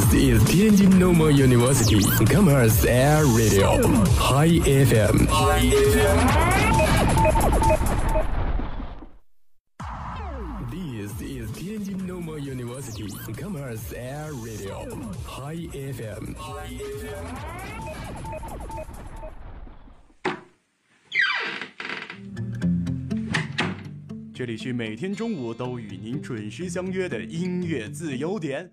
This is Tianjin Normal University Commerce Air Radio High FM。This is Tianjin Normal University Commerce Air Radio High FM。这里是每天中午都与您准时相约的音乐自由点。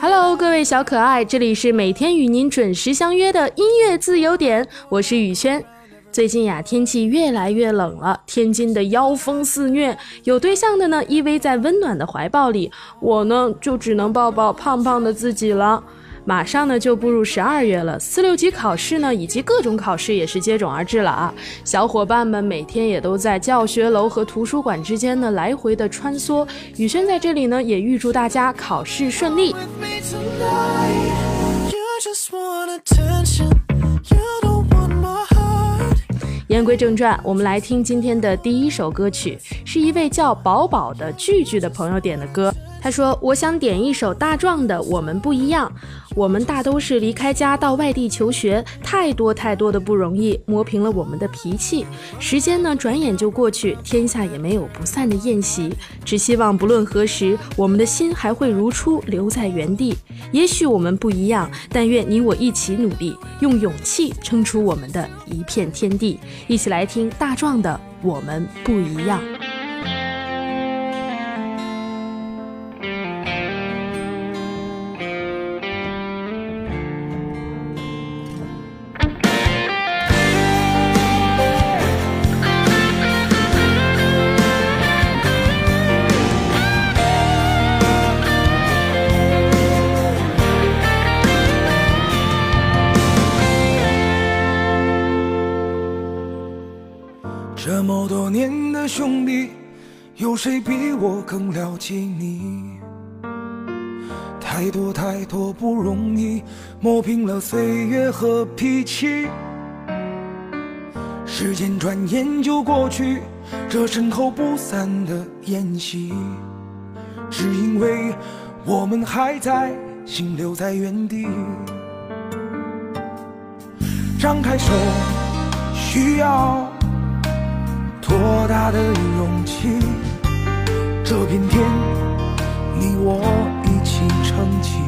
Hello，各位小可爱，这里是每天与您准时相约的音乐自由点，我是雨轩。最近呀，天气越来越冷了，天津的妖风肆虐，有对象的呢依偎在温暖的怀抱里，我呢就只能抱抱胖胖的自己了。马上呢就步入十二月了，四六级考试呢以及各种考试也是接踵而至了啊！小伙伴们每天也都在教学楼和图书馆之间呢来回的穿梭。雨轩在这里呢也预祝大家考试顺利。言归正传，我们来听今天的第一首歌曲，是一位叫宝宝的句句的朋友点的歌。他说：“我想点一首大壮的《我们不一样》。我们大都是离开家到外地求学，太多太多的不容易，磨平了我们的脾气。时间呢，转眼就过去，天下也没有不散的宴席。只希望不论何时，我们的心还会如初留在原地。也许我们不一样，但愿你我一起努力，用勇气撑出我们的一片天地。一起来听大壮的《我们不一样》。岁月和脾气。时间转眼就过去，这身后不散的宴席，只因为我们还在，心留在原地。张开手，需要。多大的勇气？这片天，你我一起撑起。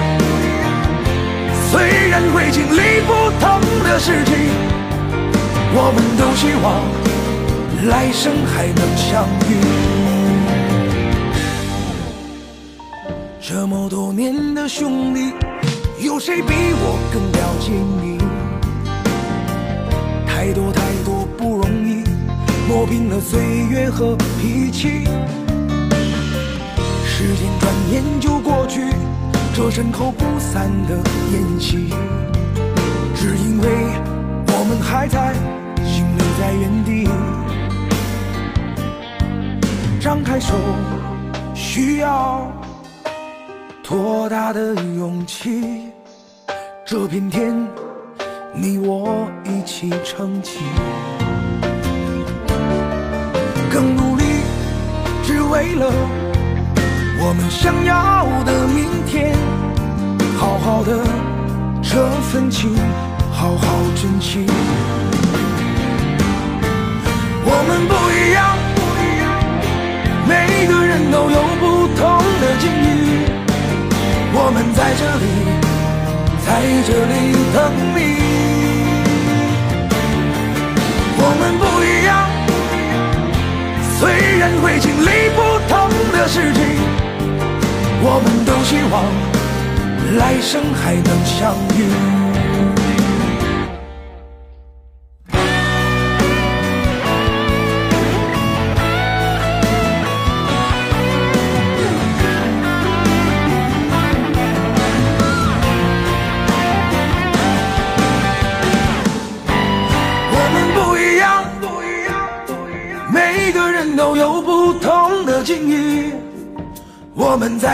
会经历不同的事情，我们都希望来生还能相遇。这么多年的兄弟，有谁比我更了解你？太多太多不容易，磨平了岁月和脾气。时间转眼就过去，这身后不散的宴席，只因为我们还在，心留在原地。张开手，需要多大的勇气？这片天，你我一起撑起，更努力，只为了我们想要的明天。好好的这份情，好好珍惜。我们不一样，每个人都有不同的境遇。我们在这里。在这里等你，我们不一样，虽然会经历不同的事情，我们都希望来生还能相遇。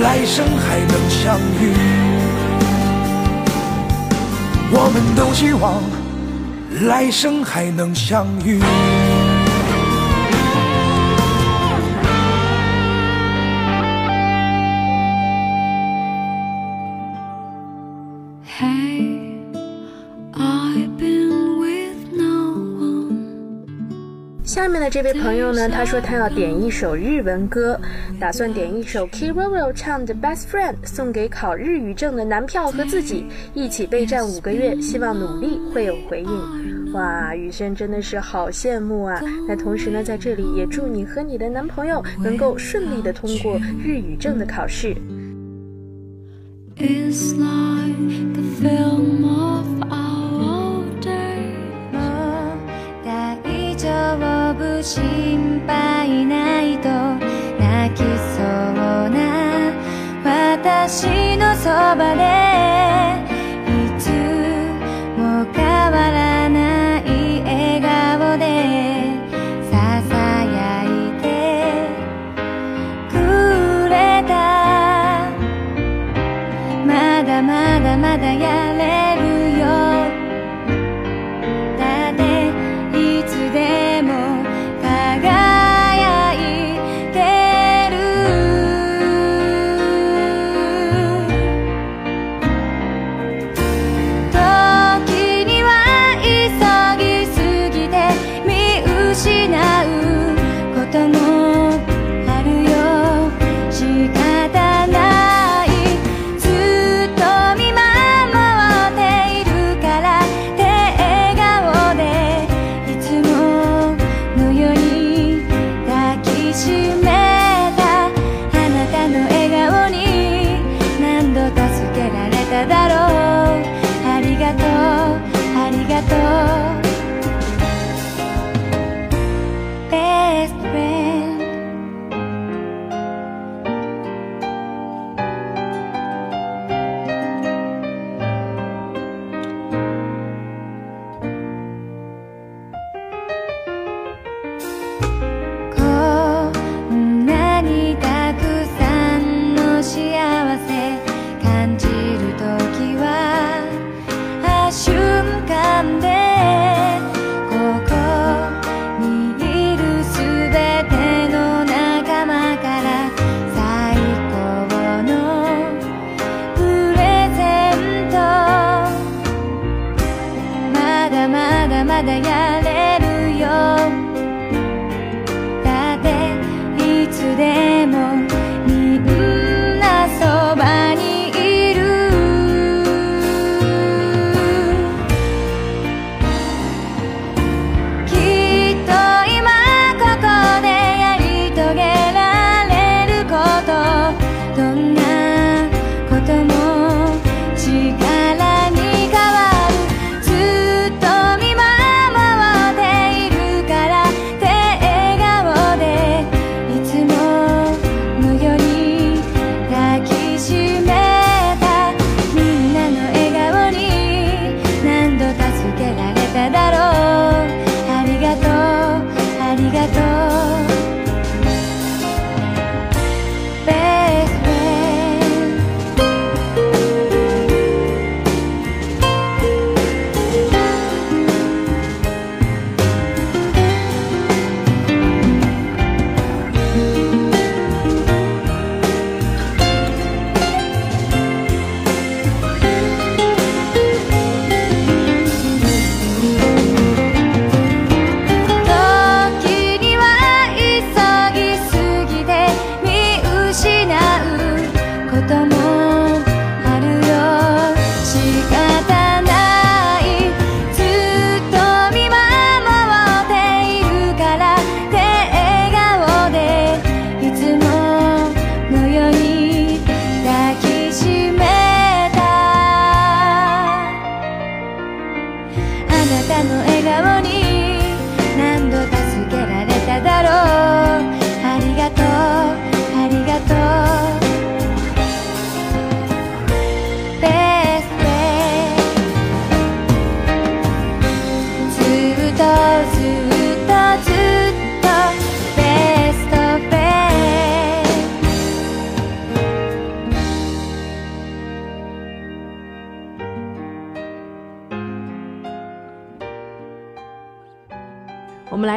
来生还能相遇，我们都希望来生还能相遇。下面的这位朋友呢，他说他要点一首日文歌，打算点一首 Kiroro 唱的《Best Friend》，送给考日语证的男票和自己，一起备战五个月，希望努力会有回应。哇，雨轩真的是好羡慕啊！那同时呢，在这里也祝你和你的男朋友能够顺利的通过日语证的考试。心配ないと泣きそうな私のそばで。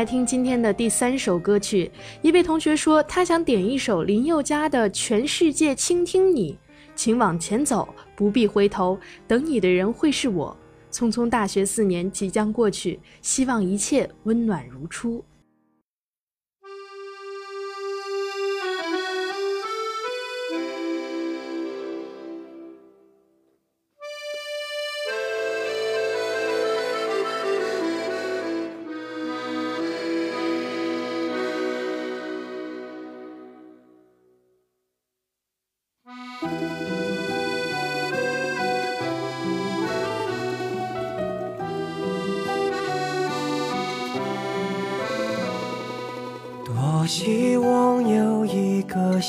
来听今天的第三首歌曲。一位同学说，他想点一首林宥嘉的《全世界倾听你》，请往前走，不必回头，等你的人会是我。匆匆大学四年即将过去，希望一切温暖如初。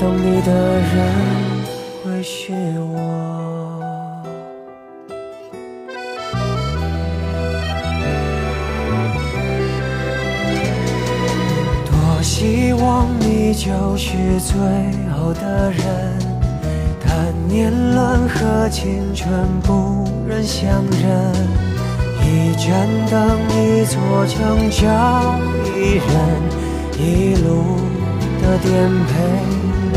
等你的人会是我。多希望你就是最后的人，但年轮和青春不忍相认。一盏灯，一座城，找一人，一路的颠沛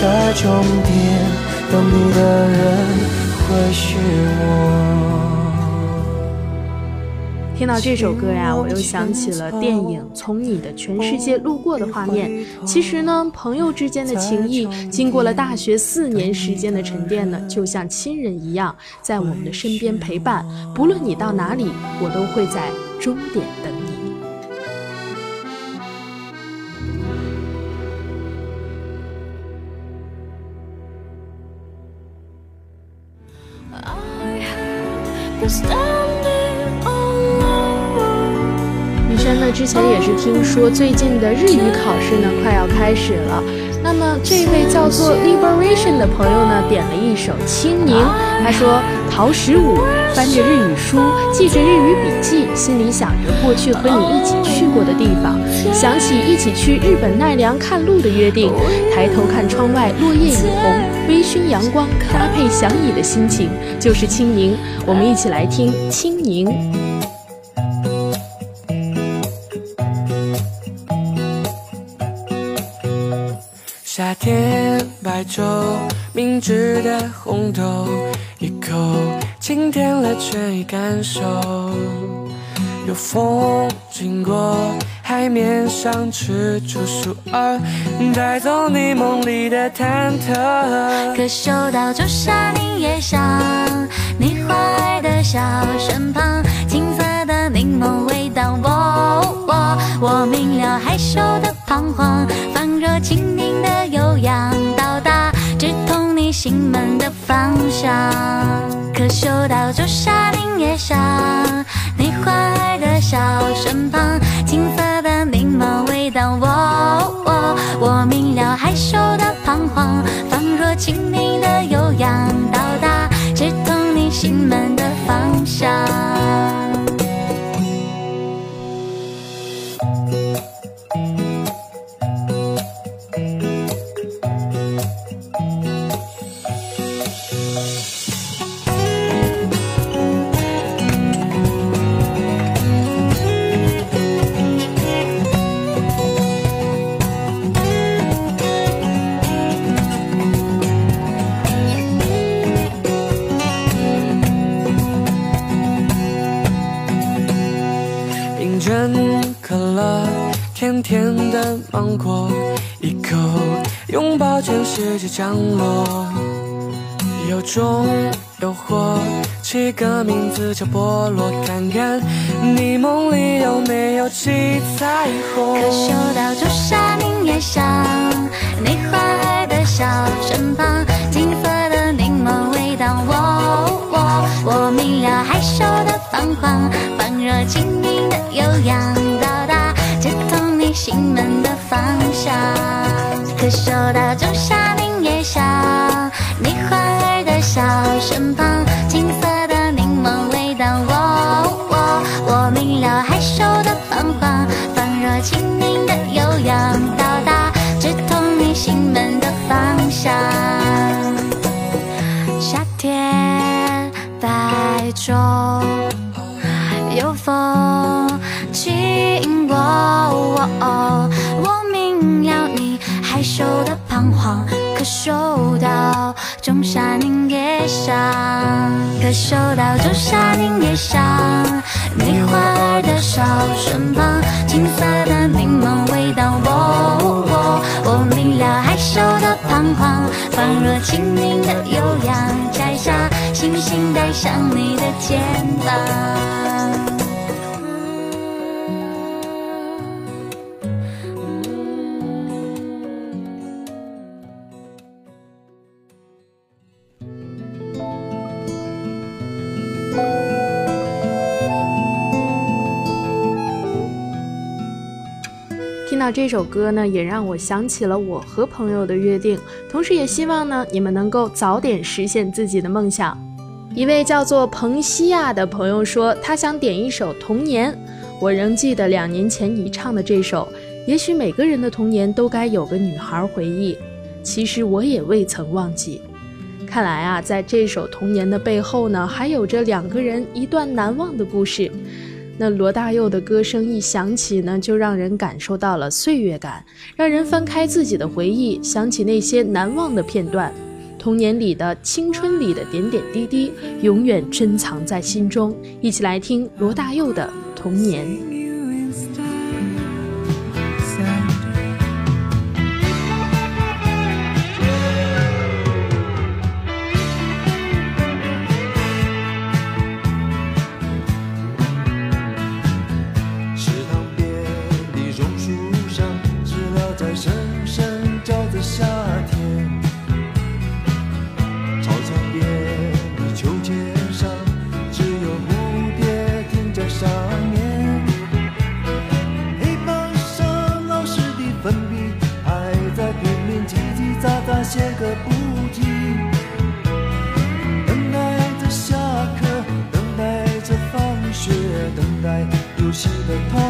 在终点等你的人会是我。听到这首歌呀，我又想起了电影《从你的全世界路过》的画面。其实呢，朋友之间的情谊，经过了大学四年时间的沉淀呢，就像亲人一样，在我们的身边陪伴。不论你到哪里，我都会在终点等听说，最近的日语考试呢快要开始了。那么这位叫做 Liberation 的朋友呢，点了一首《青柠》。他说：“陶十五翻着日语书，记着日语笔记，心里想着过去和你一起去过的地方，想起一起去日本奈良看路的约定。抬头看窗外，落叶已红，微醺阳光搭配想你的心情，就是青柠。我们一起来听《青柠》。”甜白粥，明治的红豆，一口清甜了倦意感受。有风经过，海面上踟出树儿，带走你梦里的忐忑。可嗅到朱砂柠叶香，你花爱的小身旁，青色的柠檬味道。我我我明了害羞的彷徨，若轻盈的。悠扬到达，直通你心门的方向。可嗅到朱砂柠叶香，你欢爱的笑身旁，青涩的柠檬味道。我我我明了害羞的彷徨，仿若清明的悠扬到达，直通你心门可乐甜甜的芒果，一口拥抱全世界降落，有种诱惑，起个名字叫菠萝，看看你梦里有没有七彩虹。可嗅到朱砂柠叶香，你花儿的笑身旁，金色的柠檬味道。我我我明了害羞的彷徨，仿若轻盈的悠扬到达接通你。心门的方向，可嗅到仲夏柠叶香，你欢儿的笑身旁，收到，仲夏柠叶香，可嗅到仲夏柠叶香，你莞尔的笑，身旁青色的柠檬微荡喔。我明了，害羞地彷徨，仿若青柠的悠扬。摘下星星，戴上你的肩膀。这首歌呢，也让我想起了我和朋友的约定，同时也希望呢，你们能够早点实现自己的梦想。一位叫做彭西亚的朋友说，他想点一首《童年》，我仍记得两年前你唱的这首。也许每个人的童年都该有个女孩回忆，其实我也未曾忘记。看来啊，在这首《童年》的背后呢，还有着两个人一段难忘的故事。那罗大佑的歌声一响起呢，就让人感受到了岁月感，让人翻开自己的回忆，想起那些难忘的片段，童年里的、青春里的点点滴滴，永远珍藏在心中。一起来听罗大佑的《童年起的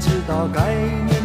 知道该念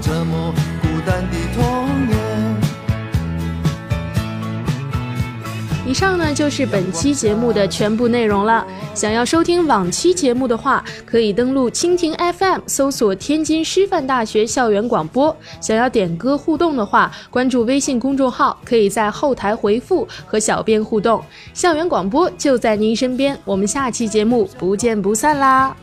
的《童年》。以上呢就是本期节目的全部内容了。想要收听往期节目的话，可以登录蜻蜓 FM 搜索天津师范大学校园广播。想要点歌互动的话，关注微信公众号，可以在后台回复和小编互动。校园广播就在您身边，我们下期节目不见不散啦！